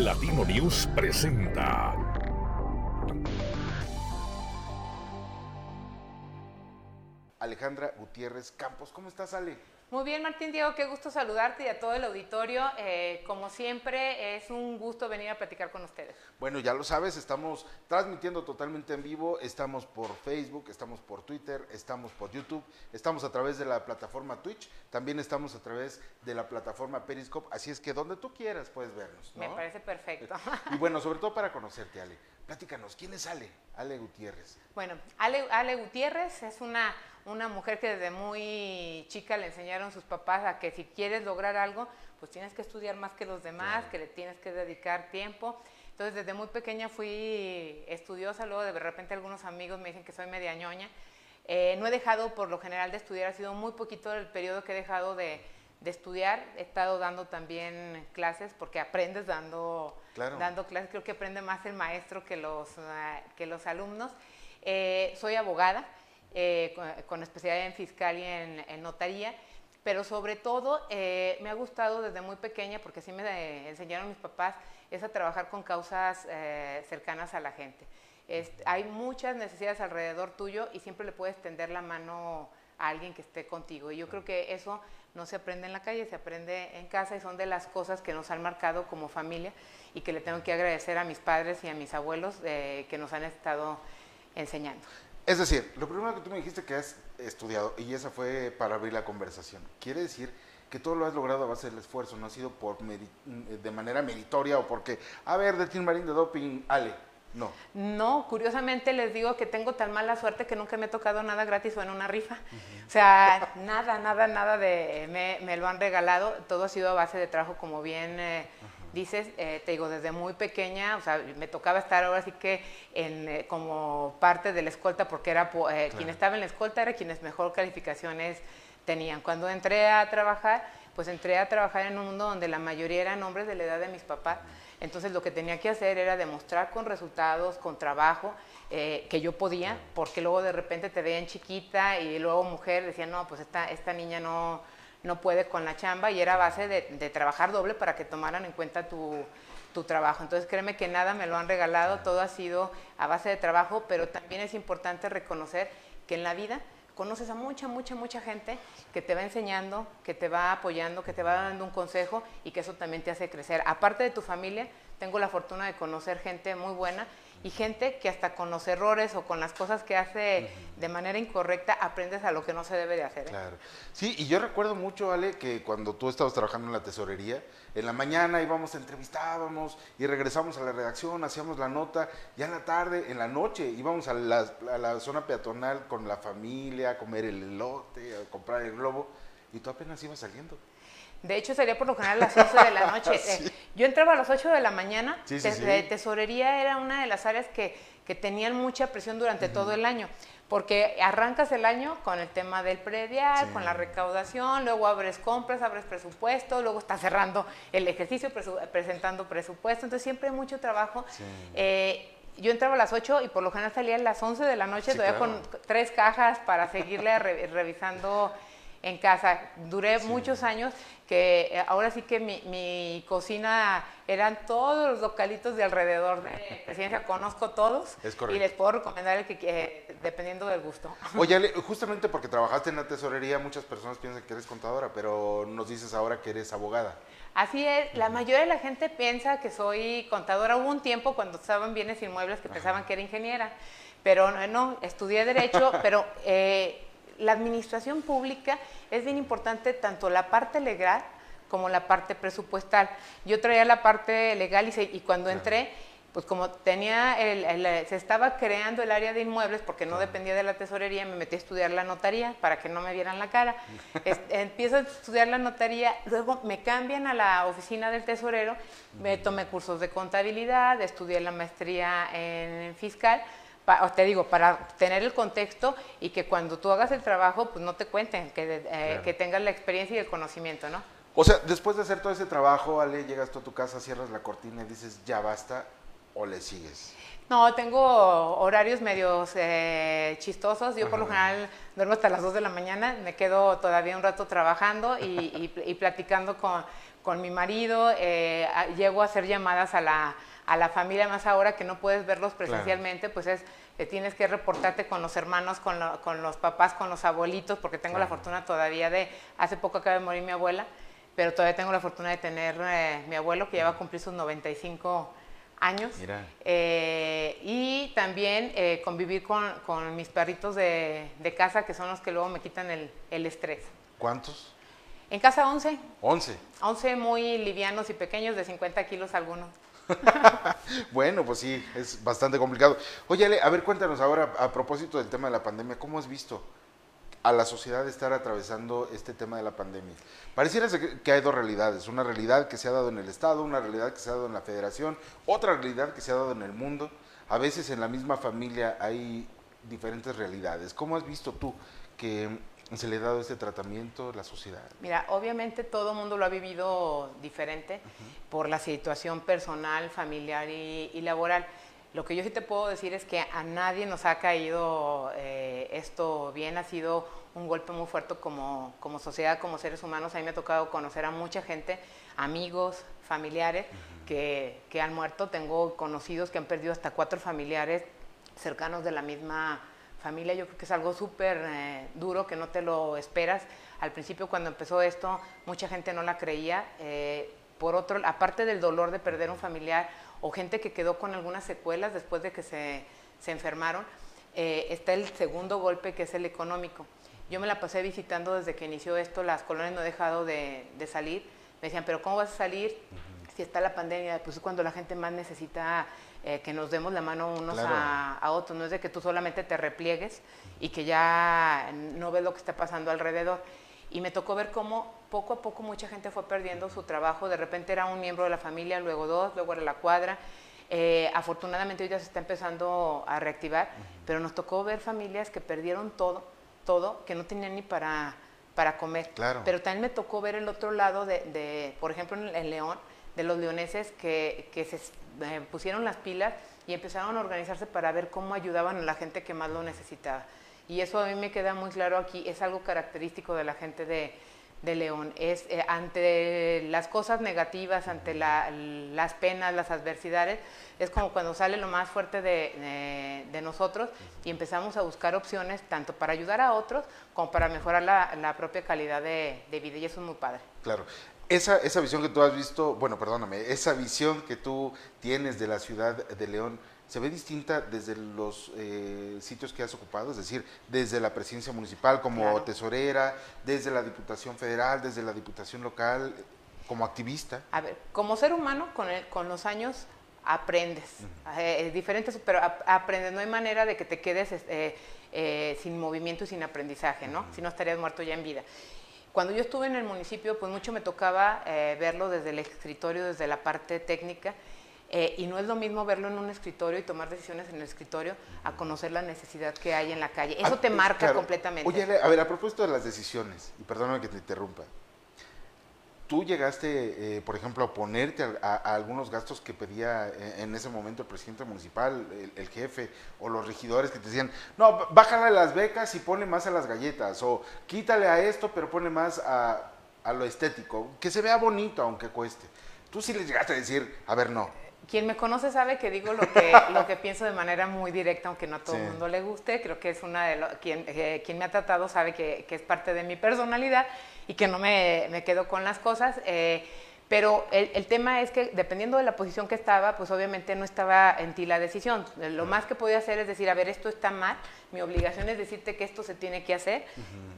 Latino News presenta. Alejandra Gutiérrez Campos. ¿Cómo estás, Ale? Muy bien, Martín Diego, qué gusto saludarte y a todo el auditorio. Eh, como siempre, es un gusto venir a platicar con ustedes. Bueno, ya lo sabes, estamos transmitiendo totalmente en vivo, estamos por Facebook, estamos por Twitter, estamos por YouTube, estamos a través de la plataforma Twitch, también estamos a través de la plataforma Periscope, así es que donde tú quieras puedes vernos. Me parece perfecto. Y bueno, sobre todo para conocerte, Ale. Platícanos, ¿quién es Ale? Ale Gutiérrez. Bueno, Ale, Ale Gutiérrez es una, una mujer que desde muy chica le enseñaron sus papás a que si quieres lograr algo, pues tienes que estudiar más que los demás, que le tienes que dedicar tiempo. Entonces, desde muy pequeña fui estudiosa, luego de repente algunos amigos me dicen que soy media ñoña. Eh, no he dejado por lo general de estudiar, ha sido muy poquito el periodo que he dejado de, de estudiar. He estado dando también clases porque aprendes dando, dando clases. Creo que aprende más el maestro que los, uh, que los alumnos. Eh, soy abogada eh, con, con, especialidad en fiscal y en, en notaría. Pero sobre todo eh, me ha gustado desde muy pequeña, porque así me enseñaron mis papás, es a trabajar con causas eh, cercanas a la gente. Es, hay muchas necesidades alrededor tuyo y siempre le puedes tender la mano a alguien que esté contigo. Y yo creo que eso no se aprende en la calle, se aprende en casa y son de las cosas que nos han marcado como familia y que le tengo que agradecer a mis padres y a mis abuelos eh, que nos han estado enseñando. Es decir, lo primero que tú me dijiste que has estudiado, y esa fue para abrir la conversación, quiere decir que todo lo has logrado a base del esfuerzo, no ha sido por de manera meritoria o porque, a ver, de Team Marín de Doping, Ale, no. No, curiosamente les digo que tengo tan mala suerte que nunca me ha tocado nada gratis o en una rifa. Uh -huh. O sea, nada, nada, nada de me, me, lo han regalado. Todo ha sido a base de trabajo, como bien eh, uh -huh. dices. Eh, te digo, desde muy pequeña, o sea, me tocaba estar ahora sí que en, eh, como parte de la escolta, porque era claro. quien estaba en la escolta era quienes mejor calificaciones tenían. Cuando entré a trabajar, pues entré a trabajar en un mundo donde la mayoría eran hombres de la edad de mis papás. Entonces lo que tenía que hacer era demostrar con resultados, con trabajo, eh, que yo podía, porque luego de repente te veían chiquita y luego mujer decían, no, pues esta, esta niña no, no puede con la chamba y era base de, de trabajar doble para que tomaran en cuenta tu, tu trabajo. Entonces créeme que nada me lo han regalado, todo ha sido a base de trabajo, pero también es importante reconocer que en la vida conoces a mucha, mucha, mucha gente que te va enseñando, que te va apoyando, que te va dando un consejo y que eso también te hace crecer. Aparte de tu familia, tengo la fortuna de conocer gente muy buena y gente que hasta con los errores o con las cosas que hace uh -huh. de manera incorrecta aprendes a lo que no se debe de hacer. ¿eh? Claro. Sí, y yo recuerdo mucho, Ale, que cuando tú estabas trabajando en la tesorería, en la mañana íbamos, entrevistábamos y regresamos a la redacción, hacíamos la nota, ya en la tarde, en la noche íbamos a la, a la zona peatonal con la familia, a comer el elote, a comprar el globo, y tú apenas ibas saliendo. De hecho, salía por lo general a las 11 de la noche. sí. eh, yo entraba a las 8 de la mañana. Sí, sí, Te tesorería era una de las áreas que, que tenían mucha presión durante uh -huh. todo el año. Porque arrancas el año con el tema del predial, con la recaudación, luego abres compras, abres presupuesto, luego estás cerrando el ejercicio, presu presentando presupuesto. Entonces, siempre hay mucho trabajo. Eh, yo entraba a las 8 y por lo general salía a las 11 de la noche, todavía claro. con tres cajas para seguirle re revisando en casa. Duré sí. muchos años que eh, ahora sí que mi, mi, cocina eran todos los localitos de alrededor de Presidencia, conozco todos y les puedo recomendar el que, que dependiendo del gusto. Oye, justamente porque trabajaste en la tesorería, muchas personas piensan que eres contadora, pero nos dices ahora que eres abogada. Así es, la mayoría de la gente piensa que soy contadora. Hubo un tiempo cuando estaban bienes inmuebles que Ajá. pensaban que era ingeniera, pero no, no estudié Derecho, pero... Eh, la administración pública es bien importante tanto la parte legal como la parte presupuestal. Yo traía la parte legal y, se, y cuando entré, pues como tenía el, el, se estaba creando el área de inmuebles porque no dependía de la tesorería, me metí a estudiar la notaría para que no me vieran la cara. es, empiezo a estudiar la notaría, luego me cambian a la oficina del tesorero, me tomé cursos de contabilidad, estudié la maestría en fiscal te digo, para tener el contexto y que cuando tú hagas el trabajo, pues no te cuenten, que, eh, claro. que tengas la experiencia y el conocimiento, ¿no? O sea, después de hacer todo ese trabajo, Ale, llegas tú a tu casa, cierras la cortina y dices, ya basta, o le sigues. No, tengo horarios medios eh, chistosos. Yo Ajá. por lo general duermo hasta las 2 de la mañana, me quedo todavía un rato trabajando y, y, y platicando con, con mi marido, eh, a- llego a hacer llamadas a la, a la familia, más ahora que no puedes verlos presencialmente, pues es, eh, tienes que reportarte con los hermanos, con, lo- con los papás, con los abuelitos, porque tengo la fortuna todavía de, hace poco acaba de morir mi abuela, pero todavía tengo la fortuna de tener eh, mi abuelo que ya va a cumplir sus 95 años. Mira. Eh, y también eh, convivir con, con mis perritos de, de casa, que son los que luego me quitan el, el estrés. ¿Cuántos? En casa 11, 11. 11 muy livianos y pequeños, de 50 kilos algunos. Bueno, pues sí, es bastante complicado. Oye, Ale, a ver, cuéntanos ahora, a propósito del tema de la pandemia, ¿cómo has visto a la sociedad estar atravesando este tema de la pandemia? Pareciera que hay dos realidades, una realidad que se ha dado en el Estado, una realidad que se ha dado en la Federación, otra realidad que se ha dado en el mundo. A veces en la misma familia hay diferentes realidades. ¿Cómo has visto tú que se le ha dado este tratamiento a la sociedad? Mira, obviamente todo el mundo lo ha vivido diferente por la situación personal, familiar y, y laboral. Lo que yo sí te puedo decir es que a nadie nos ha caído eh, esto bien, ha sido un golpe muy fuerte como, como sociedad, como seres humanos. A mí me ha tocado conocer a mucha gente, amigos, familiares que, que han muerto. Tengo conocidos que han perdido hasta cuatro familiares cercanos de la misma familia. Yo creo que es algo súper eh, duro que no te lo esperas. Al principio cuando empezó esto, mucha gente no la creía. Eh, por otro, aparte del dolor de perder un familiar o gente que quedó con algunas secuelas después de que se, se enfermaron, eh, está el segundo golpe que es el económico. Yo me la pasé visitando desde que inició esto, las colonias no he dejado de, de salir. Me decían, pero ¿cómo vas a salir si está la pandemia? Pues es cuando la gente más necesita eh, que nos demos la mano unos Claro. a, a otros. No es de que tú solamente te repliegues y que ya no ves lo que está pasando alrededor. Y me tocó ver cómo poco a poco mucha gente fue perdiendo su trabajo. De repente era un miembro de la familia, luego dos, luego era la cuadra. Eh, afortunadamente hoy ya se está empezando a reactivar, pero nos tocó ver familias que perdieron todo, todo, que no tenían ni para, para comer. Claro. Pero también me tocó ver el otro lado de, de, por ejemplo, en, en León, de los leoneses que, que se eh, pusieron las pilas y empezaron a organizarse para ver cómo ayudaban a la gente que más lo necesitaba. Y eso a mí me queda muy claro aquí, es algo característico de la gente de, de León. Es eh, ante las cosas negativas, ante la- las penas, las adversidades, es como cuando sale lo más fuerte de, de- de nosotros y empezamos a buscar opciones tanto para ayudar a otros como para mejorar la, la propia calidad de, de vida. Y eso es muy padre. Claro. Esa, esa visión que tú has visto, bueno, perdóname, esa visión que tú tienes de la ciudad de León, ¿se ve distinta desde los eh, sitios que has ocupado? Es decir, desde la presidencia municipal como Claro. tesorera, desde la Diputación Federal, desde la Diputación Local, como activista. A ver, como ser humano, con, el- con los años aprendes. Eh, es diferente, pero ap- aprendes. No hay manera de que te quedes este, eh, sin movimiento y sin aprendizaje, ¿no? Si no estarías muerto ya en vida. Cuando yo estuve en el municipio, pues mucho me tocaba eh, verlo desde el escritorio, desde la parte técnica. eh, y no es lo mismo verlo en un escritorio y tomar decisiones en el escritorio a conocer la necesidad que hay en la calle. Eso Ah, te marca claro. completamente. Oye, a ver, a propósito de las decisiones, y perdóname que te interrumpa, ¿tú llegaste, eh, por ejemplo, a oponerte a, algunos gastos que pedía eh, en ese momento el presidente municipal, el, jefe o los regidores que te decían, no, bájale las becas y ponle más a las galletas, o quítale a esto, pero ponle más a, a lo estético, que se vea bonito aunque cueste? Tú sí les llegaste a decir, a ver, no. Quien me conoce sabe que digo lo que, lo que pienso de manera muy directa, aunque no a todo el Sí. mundo le guste. Creo que es una de lo, quien, eh, quien me ha tratado sabe que, que es parte de mi personalidad y que no me, me quedo con las cosas. eh, pero el, el tema es que dependiendo de la posición que estaba, pues obviamente no estaba en ti la decisión. Lo más que podía hacer es decir, a ver, esto está mal, mi obligación es decirte que esto se tiene que hacer.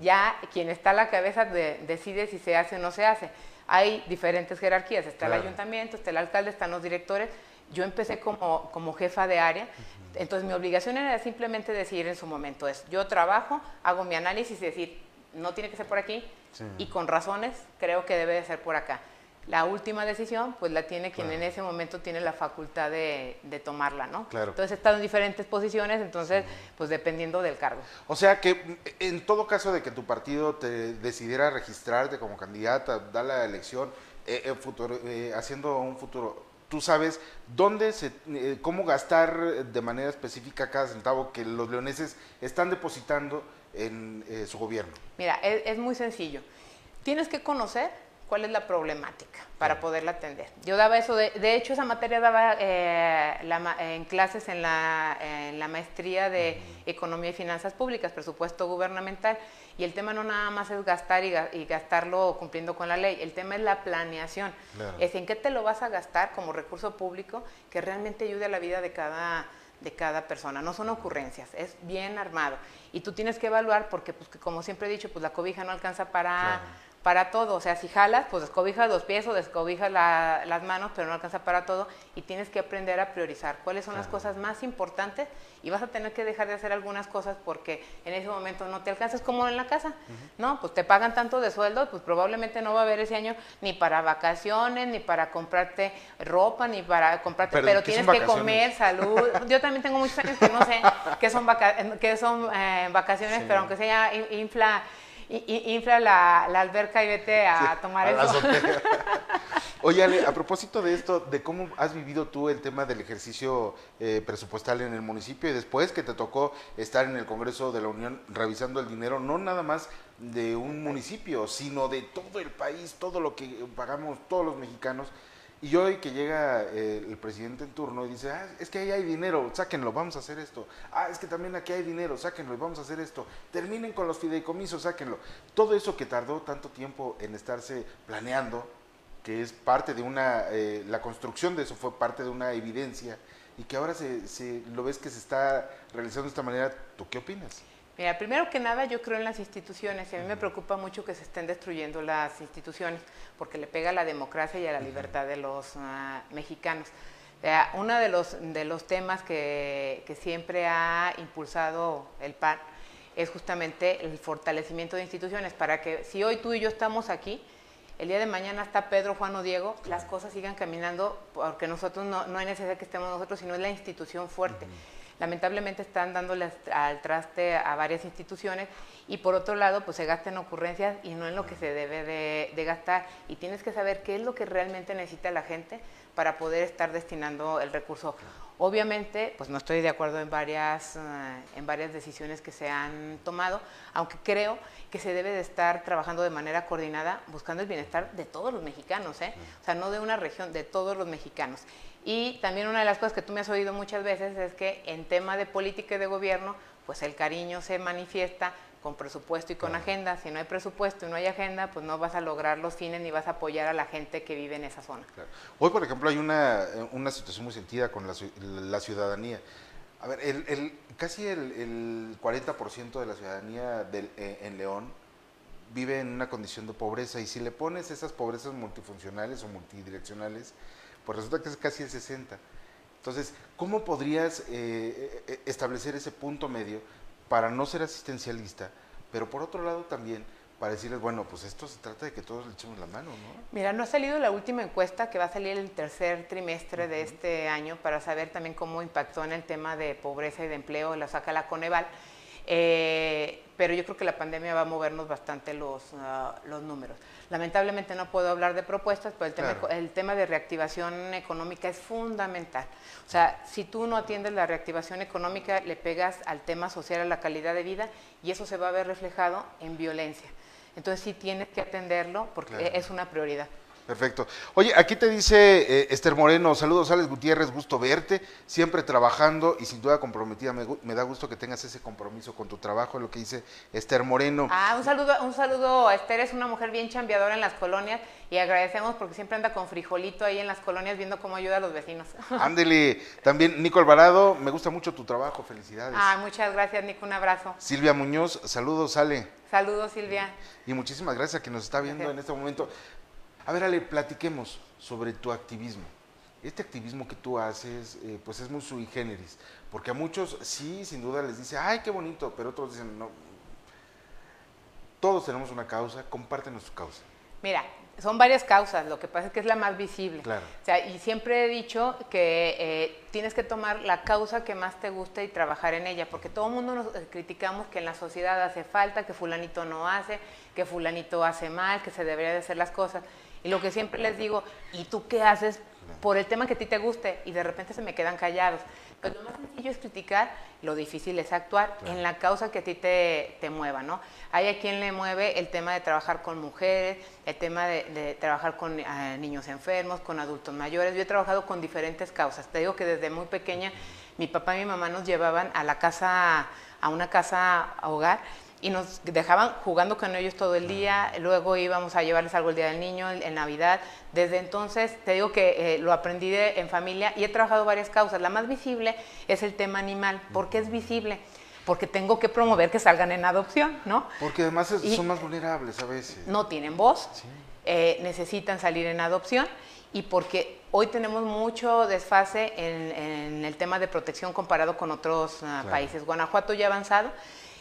Ya quien está a la cabeza de- decide si se hace o no se hace. Hay diferentes jerarquías, está Claro. el ayuntamiento, está el alcalde, están los directores. Yo empecé como, como jefa de área, entonces mi obligación era simplemente decir en su momento es, yo trabajo, hago mi análisis y decir, no tiene que ser por aquí Sí. y con razones creo que debe de ser por acá. La última decisión, pues la tiene quien Claro. en ese momento tiene la facultad de, de tomarla, ¿no? Claro. Entonces estado en diferentes posiciones, entonces, pues dependiendo del cargo. O sea que en todo caso de que tu partido te decidiera registrarte como candidata, dar la elección, eh, futuro, eh, haciendo un futuro, tú sabes dónde se, eh, cómo gastar de manera específica cada centavo que los leoneses están depositando en eh, su gobierno. Mira, es, es muy sencillo. Tienes que conocer cuál es la problemática para poderla atender. Yo daba eso, de, de hecho esa materia daba eh, la en clases en la, en la maestría de Economía y Finanzas Públicas, presupuesto gubernamental, y el tema no nada más es gastar y, ga- y gastarlo cumpliendo con la ley, el tema es la planeación, Claro. es en qué te lo vas a gastar como recurso público que realmente ayude a la vida de cada de cada persona, no son ocurrencias, es bien armado. Y tú tienes que evaluar porque, pues, como siempre he dicho, pues la cobija no alcanza para, Claro. Para todo. O sea, si jalas, pues descobijas los pies o descobijas la- las manos, pero no alcanza para todo. Y tienes que aprender a priorizar cuáles son las cosas más importantes y vas a tener que dejar de hacer algunas cosas porque en ese momento no te alcanzas como en la casa. No, pues te pagan tanto de sueldo, pues probablemente no va a haber ese año ni para vacaciones, ni para comprarte ropa, ni para comprarte, Pero, pero, ¿qué tienes que comer, salud. Yo también tengo muchos años que no sé qué son, vaca- qué son eh, vacaciones, pero aunque sea in- infla, infla la, la alberca y vete a tomar a el sol. Oye, Ale, a propósito de esto, de cómo has vivido tú el tema del ejercicio eh, presupuestal en el municipio y después que te tocó estar en el Congreso de la Unión revisando el dinero, no nada más de un municipio, sino de todo el país, todo lo que pagamos todos los mexicanos. Y hoy que llega eh, el presidente en turno y dice, ah, es que ahí hay dinero, sáquenlo, vamos a hacer esto. Ah, es que también aquí hay dinero, sáquenlo y vamos a hacer esto. Terminen con los fideicomisos, sáquenlo. Todo eso que tardó tanto tiempo en estarse planeando, que es parte de una, eh, la construcción de eso fue parte de una evidencia y que ahora se, se- lo ves que se está realizando de esta manera, ¿tú qué opinas? Mira, primero que nada yo creo en las instituciones y a mí me preocupa mucho que se estén destruyendo las instituciones porque le pega a la democracia y a la libertad de los ah, mexicanos. Sea, uno de los, de los temas que, que siempre ha impulsado el PAN es justamente el fortalecimiento de instituciones para que si hoy tú y yo estamos aquí, el día de mañana está Pedro, Juan o Diego, las cosas sigan caminando porque nosotros no, no hay necesidad que estemos nosotros, sino es la institución fuerte. Lamentablemente están dándole al traste a varias instituciones y por otro lado pues se gastan en ocurrencias y no en lo que se debe de, de gastar y tienes que saber qué es lo que realmente necesita la gente para poder estar destinando el recurso. Obviamente, pues no estoy de acuerdo en varias, eh, en varias decisiones que se han tomado, aunque creo que se debe de estar trabajando de manera coordinada buscando el bienestar de todos los mexicanos, ¿eh? o sea, no de una región, de todos los mexicanos. Y también una de las cosas que tú me has oído muchas veces es que en tema de política y de gobierno, pues el cariño se manifiesta con presupuesto y con agenda. Si no hay presupuesto y no hay agenda, pues no vas a lograr los fines ni vas a apoyar a la gente que vive en esa zona. Claro. Hoy, por ejemplo, hay una, eh, una situación muy sentida con la, ci- la ciudadanía. A ver, el, el- casi el, el 40% de la ciudadanía del- eh, en León vive en una condición de pobreza y si le pones esas pobrezas multifuncionales o multidireccionales, pues resulta que es casi el 60%. Entonces, ¿cómo podrías eh, eh, establecer ese punto medio para no ser asistencialista, pero por otro lado también para decirles, bueno, pues esto se trata de que todos le echemos la mano, ¿no? Mira, no ha salido la última encuesta que va a salir el tercer trimestre de este año para saber también cómo impactó en el tema de pobreza y de empleo, la saca la Coneval. Eh, pero yo creo que la pandemia va a movernos bastante los, ah, los números. Lamentablemente no puedo hablar de propuestas, pero el tema, Claro. el tema de reactivación económica es fundamental. O sea, si tú no atiendes la reactivación económica, le pegas al tema social, a la calidad de vida, y eso se va a ver reflejado en violencia. Entonces sí tienes que atenderlo porque Claro. es una prioridad. Perfecto. Oye, aquí te dice eh, Esther Moreno, saludos Alex Gutiérrez, gusto verte, siempre trabajando y sin duda comprometida. Me, da gusto que tengas ese compromiso con tu trabajo, es lo que dice Esther Moreno. Ah, un saludo, un saludo a Esther, es una mujer bien chambeadora en las colonias y agradecemos porque siempre anda con frijolito ahí en las colonias viendo cómo ayuda a los vecinos. Ándele, también Nico Alvarado, me gusta mucho tu trabajo, felicidades. Ah, muchas gracias, Nico, un abrazo. Silvia Muñoz, saludos, Ale. Saludos, Silvia. Y muchísimas gracias a quien nos está viendo Gracias. en este momento. A ver, Ale, platiquemos sobre tu activismo. Este activismo que tú haces, eh, pues es muy sui generis, porque a muchos sí, sin duda les dice, ay, qué bonito, pero otros dicen, no. Todos tenemos una causa, compártenos tu causa. Mira, son varias causas, lo que pasa es que es la más visible. Claro. O sea, y siempre he dicho que eh, tienes que tomar la causa que más te guste y trabajar en ella, porque todo el mundo nos eh, criticamos que en la sociedad hace falta, que fulanito no hace, que fulanito hace mal, que se debería de hacer las cosas. Y lo que siempre les digo, ¿y tú qué haces por el tema que a ti te guste y de repente se me quedan callados. Pues lo más sencillo es criticar, lo difícil es actuar en la causa que a ti te, te, mueva, ¿no? Hay a quien le mueve el tema de trabajar con mujeres, el tema de, de trabajar con uh, niños enfermos, con adultos mayores. Yo he trabajado con diferentes causas. Te digo que desde muy pequeña mi papá y mi mamá nos llevaban a la casa, a una casa a hogar y nos dejaban jugando con ellos todo el día, luego íbamos a llevarles algo el Día del Niño, en Navidad. Desde entonces, te digo que eh, lo aprendí de, en familia y he trabajado varias causas. La más visible es el tema animal. ¿Por qué es visible? Porque tengo que promover que salgan en adopción, ¿no? Porque además es, son más vulnerables a veces. No tienen voz, sí. eh, necesitan salir en adopción y porque hoy tenemos mucho desfase en, en el tema de protección comparado con otros uh, claro. países. Guanajuato ya ha avanzado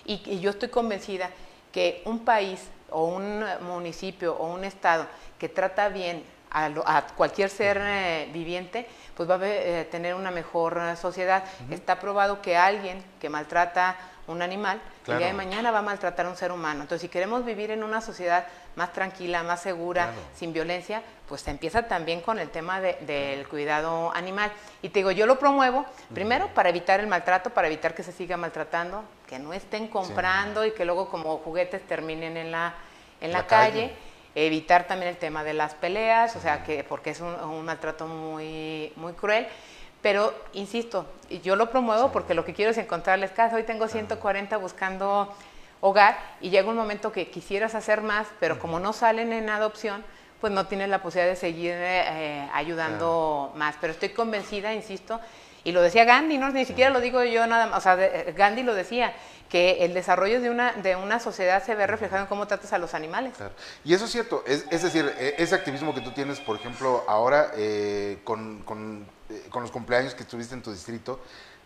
y, y, yo estoy convencida que un país o un municipio o un estado que trata bien a, lo, a cualquier ser eh, viviente, pues va a eh, tener una mejor eh, sociedad. Uh -huh. Está probado que alguien que maltrata un animal, claro. el día de mañana va a maltratar a un ser humano. Entonces, si queremos vivir en una sociedad más tranquila, más segura, claro. sin violencia, pues se empieza también con el tema de, del cuidado animal. Y te digo, yo lo promuevo, primero para evitar el maltrato, para evitar que se siga maltratando, que no estén comprando sí. y que luego como juguetes terminen en la, en la, la calle. calle. Evitar también el tema de las peleas, o sea, que porque es un, un maltrato muy, muy cruel. Pero, insisto, yo lo promuevo sí. porque lo que quiero es encontrarles casa. Hoy tengo 140 buscando hogar y llega un momento que quisieras hacer más, pero como no salen en adopción, pues no tienes la posibilidad de seguir eh, ayudando más. Pero estoy convencida, insisto, y lo decía Gandhi, no ni siquiera lo digo yo nada más, o sea, de, Gandhi lo decía, que el desarrollo de una, de una sociedad se ve reflejado en cómo tratas a los animales. Y eso es cierto, es, es, decir, e, ese activismo que tú tienes, por ejemplo, ahora eh, con, con, eh, con los cumpleaños que estuviste en tu distrito,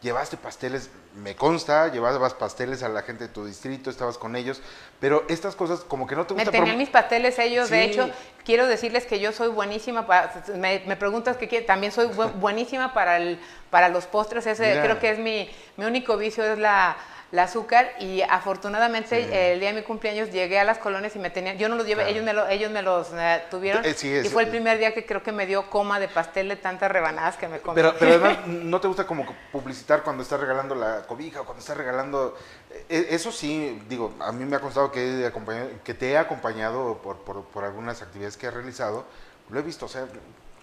llevaste pasteles, me consta, llevabas pasteles a la gente de tu distrito, estabas con ellos, pero estas cosas como que no te gusta... Me tenían mis pasteles ellos, sí. de hecho, quiero decirles que yo soy buenísima, para, me, me preguntas que también soy buenísima para, el, para los postres, ese Mira. creo que es mi, mi único vicio, es la el azúcar y afortunadamente sí. el día de mi cumpleaños llegué a las colonias y me tenían, yo no los llevé, claro. ellos, me lo, ellos me los uh, tuvieron eh, sí, es, y fue el primer día que creo que me dio coma de pastel de tantas rebanadas que me comí. Pero, pero además, ¿no te gusta como publicitar cuando estás regalando la cobija o cuando estás regalando? Eh, eso sí, digo, a mí me ha costado que, que te he acompañado por, por, por algunas actividades que he realizado, lo he visto, o sea,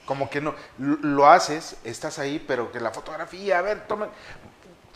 como que no, lo haces, estás ahí, pero que la fotografía, a ver, toma,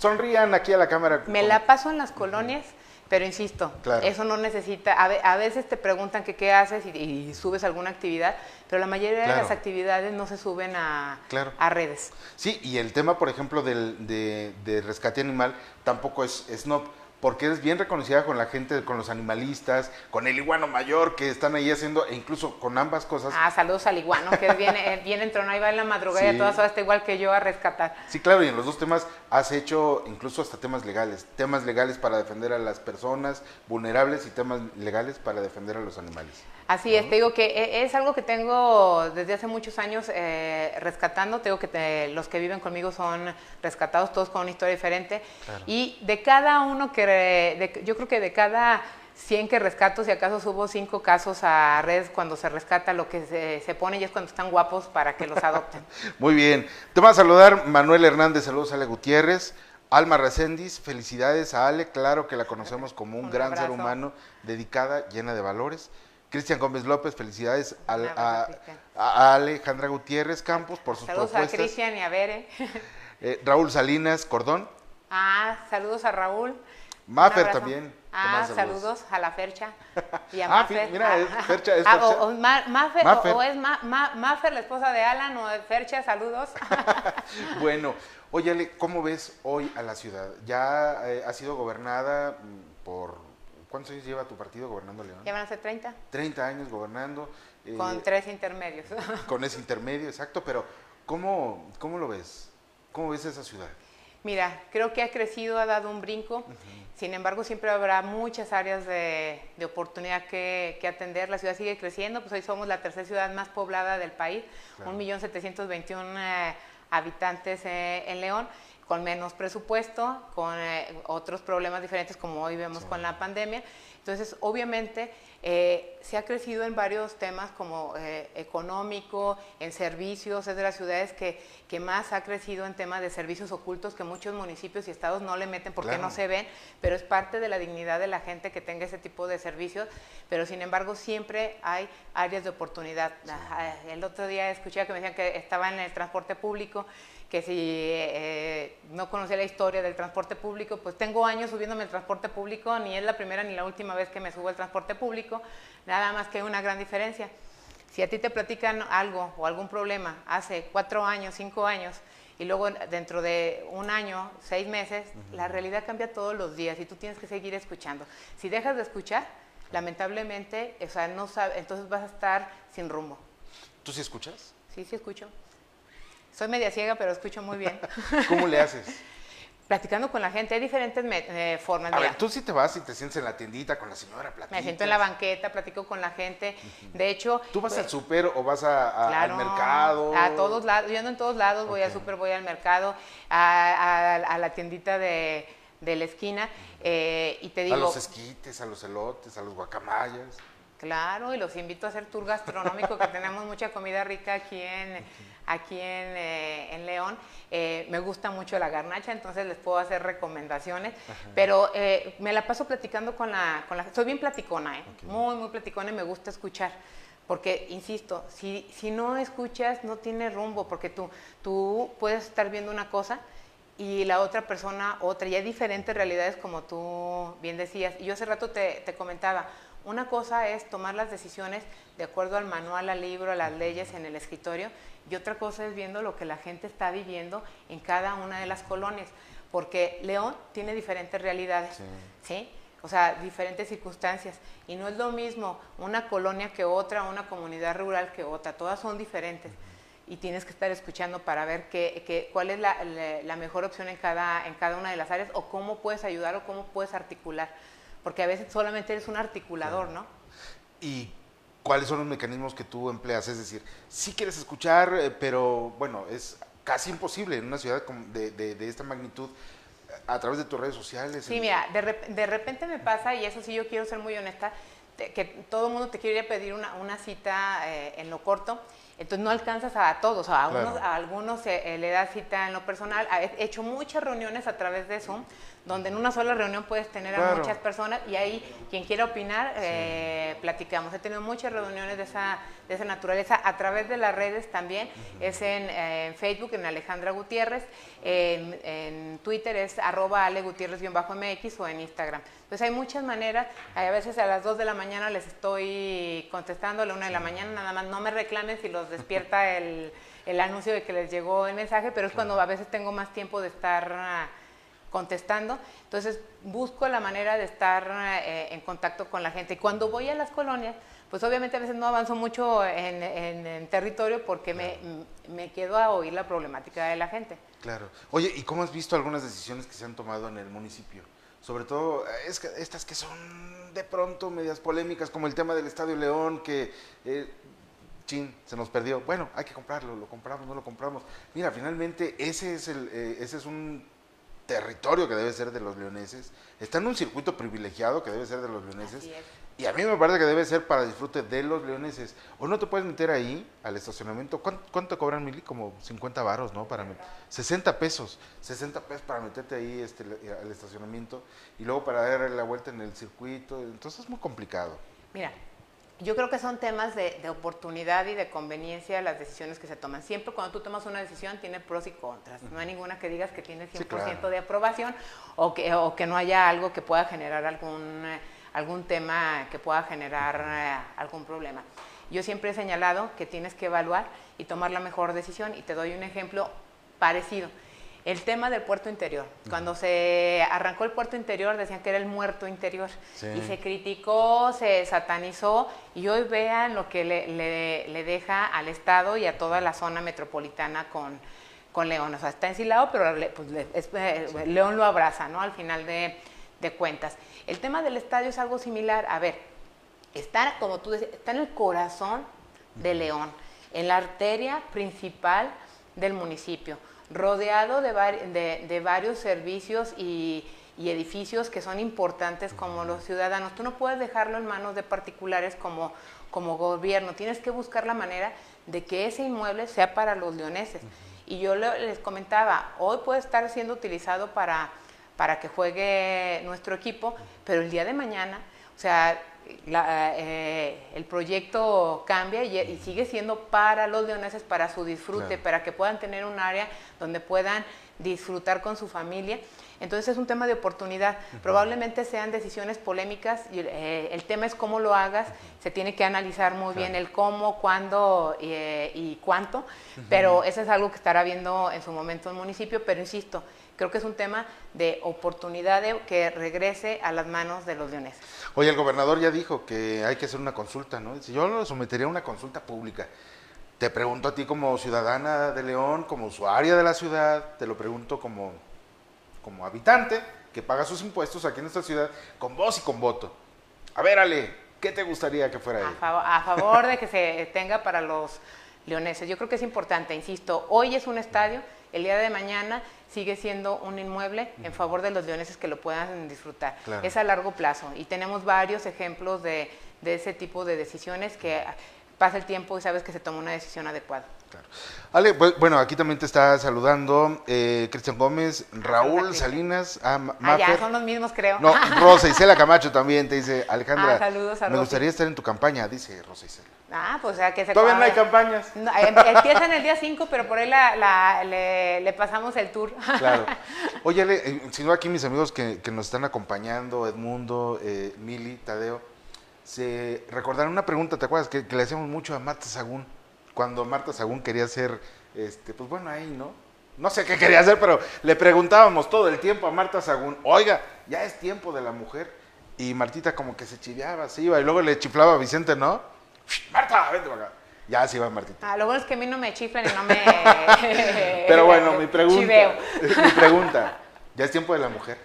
sonrían aquí a la cámara. Me la paso en las colonias, pero insisto, claro. eso no necesita, a, veces te preguntan que qué haces y, y, subes alguna actividad, pero la mayoría claro. de las actividades no se suben a, claro. a, redes. Sí, y el tema, por ejemplo, del, de, de rescate animal tampoco es snob porque eres bien reconocida con la gente, con los animalistas, con el iguano mayor que están ahí haciendo, e incluso con ambas cosas. Ah, saludos al iguano, que viene, viene entró, ahí va en la madrugada sí. y a todas horas está igual que yo a rescatar. Sí, claro, y en los dos temas has hecho incluso hasta temas legales, temas legales para defender a las personas vulnerables y temas legales para defender a los animales. Así es, te digo que e, es algo que tengo desde hace muchos años eh, rescatando, te digo que te, los que viven conmigo son rescatados, todos con una historia diferente, claro. y de cada uno que, de, yo creo que de cada 100 que rescato, si acaso subo 5 casos a redes cuando se rescata, lo que se, se, pone y es cuando están guapos para que los adopten. Muy bien, te va a saludar Manuel Hernández, saludos a Ale Gutiérrez. Alma Recendis, felicidades a Ale, claro que la conocemos como un, un gran abrazo. ser humano, dedicada, llena de valores. Cristian Gómez López, felicidades a, a, a, Alejandra Gutiérrez Campos por sus saludos propuestas. Saludos a Cristian y a Bere. Eh, Raúl Salinas Cordón. Ah, saludos a Raúl. Mafer también. Ah, saludos a la Fercha y a ah, Mafer. mira, es Fercha, es ah, Fercha. O, o, Mafer, Mafer. O, o, es Ma, Ma, Mafer, la esposa de Alan, o Fercha, saludos. bueno, oye, Ale, ¿cómo ves hoy a la ciudad? Ya eh, ha sido gobernada mm, por ¿Cuántos años lleva tu partido gobernando León? Ya van a ser 30. 30 años gobernando. Eh, con tres intermedios. con ese intermedio, exacto. Pero, ¿cómo, ¿cómo lo ves? ¿Cómo ves esa ciudad? Mira, creo que ha crecido, ha dado un brinco. Uh -huh. Sin embargo, siempre habrá muchas áreas de, de oportunidad que, que, atender. La ciudad sigue creciendo, pues hoy somos la tercera ciudad más poblada del país, claro. 1.721.000 eh, habitantes eh, en León con menos presupuesto, con eh, otros problemas diferentes como hoy vemos sí. con la pandemia, Entonces, obviamente, eh, se ha crecido en varios temas como eh, económico, en servicios, es de las ciudades que, que, más ha crecido en temas de servicios ocultos que muchos municipios y estados no le meten porque no se ven, pero es parte de la dignidad de la gente que tenga ese tipo de servicios, pero sin embargo siempre hay áreas de oportunidad. El otro día escuché que me decían que estaba en el transporte público que si eh, no conocía la historia del transporte público, pues tengo años subiéndome el transporte público, ni es la primera ni la última vez que me subo el transporte público, nada más que una gran diferencia. Si a ti te platican algo o algún problema hace cuatro años, cinco años, y luego dentro de un año, seis meses, la realidad cambia todos los días y tú tienes que seguir escuchando. Si dejas de escuchar, lamentablemente, o sea, no sabe, entonces vas a estar sin rumbo. ¿Tú sí escuchas? Sí, sí escucho. Soy media ciega, pero escucho muy bien. ¿Cómo le haces? Platicando con la gente, hay diferentes eh, formas. A ver, tú sí te vas y te sientes en la tiendita con la señora, platicas. Me siento en la banqueta, platico con la gente. De hecho... ¿Tú vas al súper o vas al mercado? A todos lados, yo ando en todos lados, voy al súper, voy al mercado, a, la tiendita de, la esquina, eh, y te digo... A los esquites, a los elotes, a los guacamayas. Claro, y los invito a hacer tour gastronómico, que tenemos mucha comida rica aquí en, aquí en, eh, León. Eh, me gusta mucho la garnacha, entonces les puedo hacer recomendaciones, pero eh, me la paso platicando con la, con la... Soy bien platicona, muy, muy platicona y me gusta escuchar. Porque, insisto, si, si no escuchas, no tiene rumbo, porque tú, tú puedes estar viendo una cosa y la otra persona otra, y hay diferentes realidades como tú bien decías. Y yo hace rato te, te comentaba, una cosa es tomar las decisiones de acuerdo al manual, al libro, a las leyes en el escritorio y otra cosa es viendo lo que la gente está viviendo en cada una de las colonias, porque León tiene diferentes realidades, ¿sí? O sea, diferentes circunstancias. Y no es lo mismo una colonia que otra, una comunidad rural que otra, todas son diferentes. Y tienes que estar escuchando para ver qué, cuál es la, la, mejor opción en cada, en cada una de las áreas o cómo puedes ayudar o cómo puedes articular porque a veces solamente eres un articulador, ¿no? ¿Y cuáles son los mecanismos que tú empleas? Es decir, sí quieres escuchar, eh, pero bueno, es casi imposible en una ciudad de, de, esta magnitud a través de tus redes sociales. Sí, mira, de, de, repente me pasa, y eso sí yo quiero ser muy honesta, que todo el mundo te quiere pedir una, una cita eh, en lo corto, entonces no alcanzas a, todos, a, a algunos eh, le das cita en lo personal. He hecho muchas reuniones a través de Zoom, donde en una sola reunión puedes tener a muchas personas y ahí quien quiera opinar, eh, platicamos. He tenido muchas reuniones de esa, de esa naturaleza a través de las redes también. Es eh, en, Facebook, en Alejandra Gutiérrez, en, Twitter es arroba Ale Gutiérrez-MX o en Instagram. Entonces hay muchas maneras, a veces a las 2 de la mañana les estoy contestando, a la 1 de la mañana nada más, no me reclamen si los despierta el, el anuncio de que les llegó el mensaje, pero es cuando a veces tengo más tiempo de estar contestando. Entonces busco la manera de estar eh, en contacto con la gente. Y cuando voy a las colonias, pues obviamente a veces no avanzo mucho en, territorio porque me, me, quedo a oír la problemática de la gente. Claro. Oye, ¿y cómo has visto algunas decisiones que se han tomado en el municipio? Sobre todo es que estas que son de pronto medias polémicas, como el tema del Estadio León, que... Eh, chin, se nos perdió. Bueno, hay que comprarlo, lo compramos, no lo compramos. Mira, finalmente ese es, el, eh, ese es un territorio que debe ser de los leoneses, está en un circuito privilegiado que debe ser de los leoneses, y a mí me parece que debe ser para disfrute de los leoneses. O no te puedes meter ahí al estacionamiento. ¿Cuánto, cobran, Mili? Como 50 varos, ¿no? Para 60 pesos. 60 pesos para meterte ahí este, al estacionamiento y luego para dar la vuelta en el circuito. Entonces es muy complicado. Mira, yo creo que son temas de, oportunidad y de conveniencia las decisiones que se toman. Siempre cuando tú tomas una decisión tiene pros y contras. No hay ninguna que digas que tiene 100% de aprobación o que, o que no haya algo que pueda generar algún, algún tema que pueda generar eh, algún problema. Yo siempre he señalado que tienes que evaluar y tomar la mejor decisión y te doy un ejemplo parecido. El tema del puerto interior. Cuando se arrancó el puerto interior decían que era el muerto interior y se criticó, se satanizó y hoy vean lo que le, deja al Estado y a toda la zona metropolitana con, con León. O sea, está ensilado, pero pues, eh, León lo abraza, ¿no? Al final de, de cuentas. El tema del estadio es algo similar. A ver, está, como tú decías, está en el corazón de León, en la arteria principal del municipio rodeado de, de, varios servicios y, y edificios que son importantes como los ciudadanos. Tú no puedes dejarlo en manos de particulares como, como gobierno, tienes que buscar la manera de que ese inmueble sea para los leoneses. Y yo les comentaba, hoy puede estar siendo utilizado para, para que juegue nuestro equipo, pero el día de mañana, o sea, eh, el proyecto cambia y, sigue siendo para los leoneses, para su disfrute, para que puedan tener un área donde puedan disfrutar con su familia. Entonces es un tema de oportunidad. Probablemente sean decisiones polémicas y eh, el tema es cómo lo hagas. Se tiene que analizar muy bien el cómo, cuándo eh, y cuánto, pero eso es algo que estará viendo en su momento el municipio. Pero insisto, creo que es un tema de oportunidad de que regrese a las manos de los leoneses. Oye, el gobernador ya dijo que hay que hacer una consulta, ¿no? Yo lo sometería a una consulta pública. Te pregunto a ti como ciudadana de León, como usuaria de la ciudad, te lo pregunto como como habitante que paga sus impuestos aquí en esta ciudad con voz y con voto. A ver, Ale, ¿qué te gustaría que fuera ahí? A, favor, de que se tenga para los leoneses. Yo creo que es importante, insisto, hoy es un estadio, el día de mañana sigue siendo un inmueble en favor de los leoneses que lo puedan disfrutar. Es a largo plazo y tenemos varios ejemplos de, de ese tipo de decisiones que pasa el tiempo y sabes que se toma una decisión adecuada. Ale, bueno, aquí también te está saludando eh, Cristian Gómez, Raúl Salinas, ah, ah, ya, son los mismos, creo. No, Rosa Isela Camacho también te dice, Alejandra, ah, saludos a me gustaría estar en tu campaña, dice Rosa Isela. Ah, pues o sea, que se Todavía no hay campañas. Em, empiezan el día 5, pero por ahí le, pasamos el tour. Claro. Oye, eh, si no aquí mis amigos que, nos están acompañando, Edmundo, eh, Mili, Tadeo, se recordaron una pregunta, ¿te acuerdas? Que, le hacíamos mucho a Marta Sagún, cuando Marta Sagún quería ser, este, pues bueno, ahí, ¿no? No sé qué quería hacer, pero le preguntábamos todo el tiempo a Marta Sagún, oiga, ya es tiempo de la mujer. Y Martita como que se chiveaba, se iba, y luego le chiflaba a Vicente, ¿no? Marta, vente para acá. Ya se iba Martita. Ah, lo bueno es que a mí no me chiflan y no me... pero bueno, mi pregunta, mi pregunta, ¿ya es tiempo de la mujer?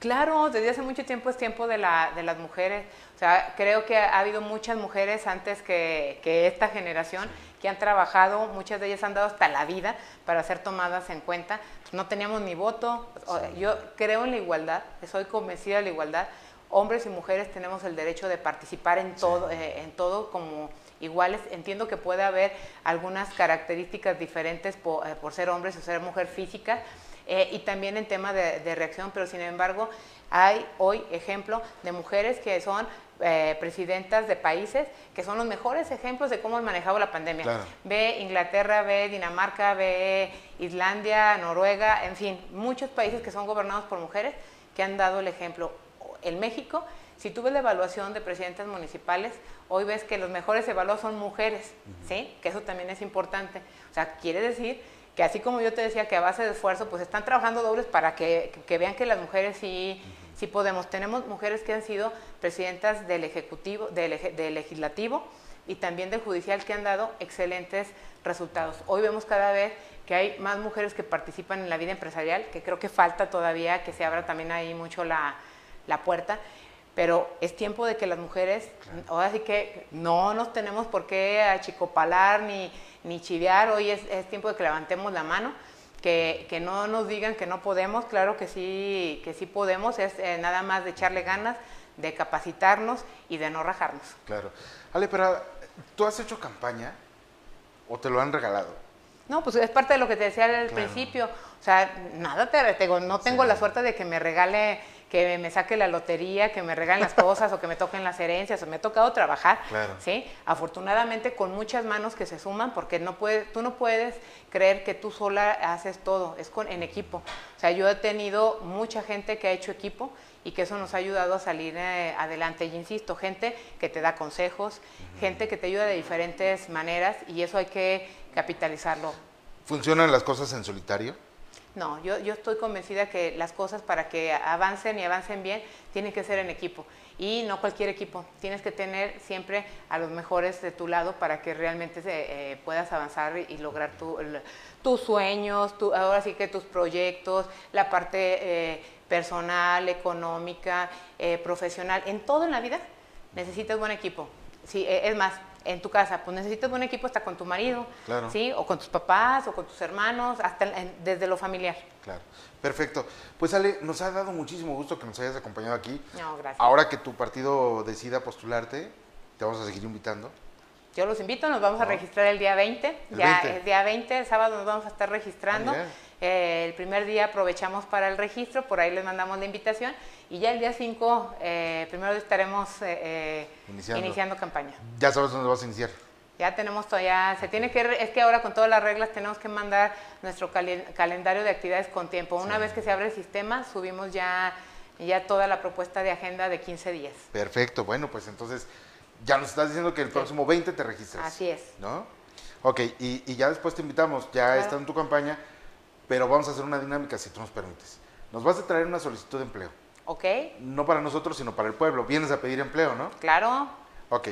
Claro, desde hace mucho tiempo es tiempo de, la, de las mujeres. O sea, creo que ha habido muchas mujeres antes que, esta generación que han trabajado, muchas de ellas han dado hasta la vida para ser tomadas en cuenta. No teníamos ni voto. Yo creo en la igualdad, soy convencida de la igualdad. Hombres y mujeres tenemos el derecho de participar en todo, eh, en todo como iguales. Entiendo que puede haber algunas características diferentes por, eh, por ser hombres o ser mujer física, eh, y también en tema de, reacción, pero sin embargo hay hoy ejemplo de mujeres que son eh, presidentas de países que son los mejores ejemplos de cómo han manejado la pandemia. Ve Inglaterra, ve Dinamarca, ve Islandia, Noruega, en fin, muchos países que son gobernados por mujeres que han dado el ejemplo. En México, si tú ves la evaluación de presidentes municipales, hoy ves que los mejores evaluados son mujeres, ¿sí? Que eso también es importante. O sea, quiere decir que así como yo te decía que a base de esfuerzo, pues están trabajando dobles para que, vean que las mujeres sí, sí podemos. Tenemos mujeres que han sido presidentas del Ejecutivo, del, Legislativo y también del Judicial que han dado excelentes resultados. Hoy vemos cada vez que hay más mujeres que participan en la vida empresarial, que creo que falta todavía que se abra también ahí mucho la, la puerta pero es tiempo de que las mujeres, ahora sí que no nos tenemos por qué achicopalar ni, ni chivear, hoy es, tiempo de que levantemos la mano, que, no nos digan que no podemos, claro que sí, que sí podemos, es eh, nada más de echarle ganas, de capacitarnos y de no rajarnos. Claro. Ale, pero ¿tú has hecho campaña o te lo han regalado? No, pues es parte de lo que te decía al principio. O sea, nada te, tengo, no tengo la suerte de que me regale que me saque la lotería, que me regalen las cosas o que me toquen las herencias, o me ha tocado trabajar, ¿sí? Afortunadamente con muchas manos que se suman, porque no puedes, tú no puedes creer que tú sola haces todo, es con, en equipo. O sea, yo he tenido mucha gente que ha hecho equipo y que eso nos ha ayudado a salir eh, adelante. Y insisto, gente que te da consejos, gente que te ayuda de diferentes maneras y eso hay que capitalizarlo. ¿Funcionan las cosas en solitario? No, yo, yo estoy convencida que las cosas para que avancen y avancen bien tienen que ser en equipo y no cualquier equipo. Tienes que tener siempre a los mejores de tu lado para que realmente eh, puedas avanzar y, lograr tus sueños, ahora sí que tus proyectos, la parte eh, personal, económica, eh, profesional, en todo en la vida necesitas buen equipo. Sí, es más, en tu casa, pues necesitas un equipo hasta con tu marido, Claro. ¿sí? O con tus papás, o con tus hermanos, hasta en- desde lo familiar. Claro, perfecto. Pues Ale, nos ha dado muchísimo gusto que nos hayas acompañado aquí. No, gracias. Ahora que tu partido decida postularte, te vamos a seguir invitando. Yo los invito, nos vamos a registrar el día 20. El ya 20. el día 20, el sábado nos vamos a estar registrando. Ah. Eh, el primer día aprovechamos para el registro, por ahí les mandamos la invitación. Y ya el día 5, eh, primero estaremos eh, eh, Iniciando. iniciando campaña. Ya sabes dónde vas a iniciar. Ya tenemos todavía, se tiene que, es que ahora con todas las reglas tenemos que mandar nuestro calen- calendario de actividades con tiempo. Una vez que se abre el sistema, subimos ya, ya toda la propuesta de agenda de 15 días. Perfecto, bueno, pues entonces ya nos estás diciendo que el próximo 20 te registras. Así es. ¿No? Ok, y, y ya después te invitamos, ya Claro. está en tu campaña, pero vamos a hacer una dinámica si tú nos permites. Nos vas a traer una solicitud de empleo, ¿Ok? no para nosotros, sino para el pueblo. Vienes a pedir empleo, ¿no? Claro, Ok,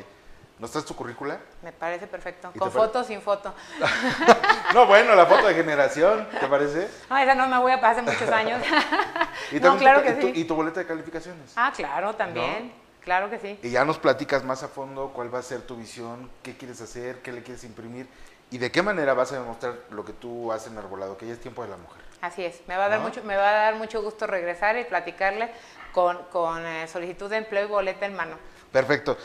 ¿nos traes tu currícula? me parece perfecto. ¿Y Con foto, sin foto. No, bueno, la foto de generación, ¿te parece? No, esa no me voy a pasar hace muchos años. Y no, claro tu, que y tu- sí. y tu boleta de calificaciones. Ah, claro, también. Claro que sí. Y ya nos platicas más a fondo cuál va a ser tu visión, qué quieres hacer, qué le quieres imprimir y de qué manera vas a demostrar lo que tú has enarbolado, que ya es tiempo de la mujer. Así es. Me va a dar, ¿No? mucho, me va a dar mucho gusto regresar y platicarle con, con eh, solicitud de empleo y boleta en mano. Perfecto.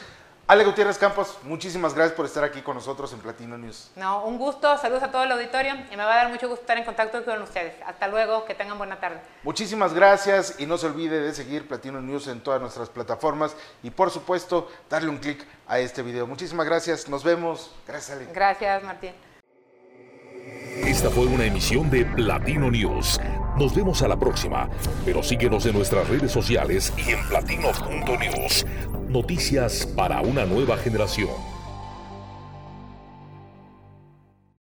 Ale Gutiérrez Campos, muchísimas gracias por estar aquí con nosotros en Platino News. No, un gusto. Saludos a todo el auditorio y me va a dar mucho gusto estar en contacto con ustedes. Hasta luego. Que tengan buena tarde. Muchísimas gracias y no se olvide de seguir Platino News en todas nuestras plataformas y por supuesto darle un clic a este video. Muchísimas gracias, nos vemos. Gracias Ale. Gracias, Martín. Esta fue una emisión de Platino News. Nos vemos a la próxima, pero síguenos en nuestras redes sociales y en platino.news. Noticias para una nueva generación.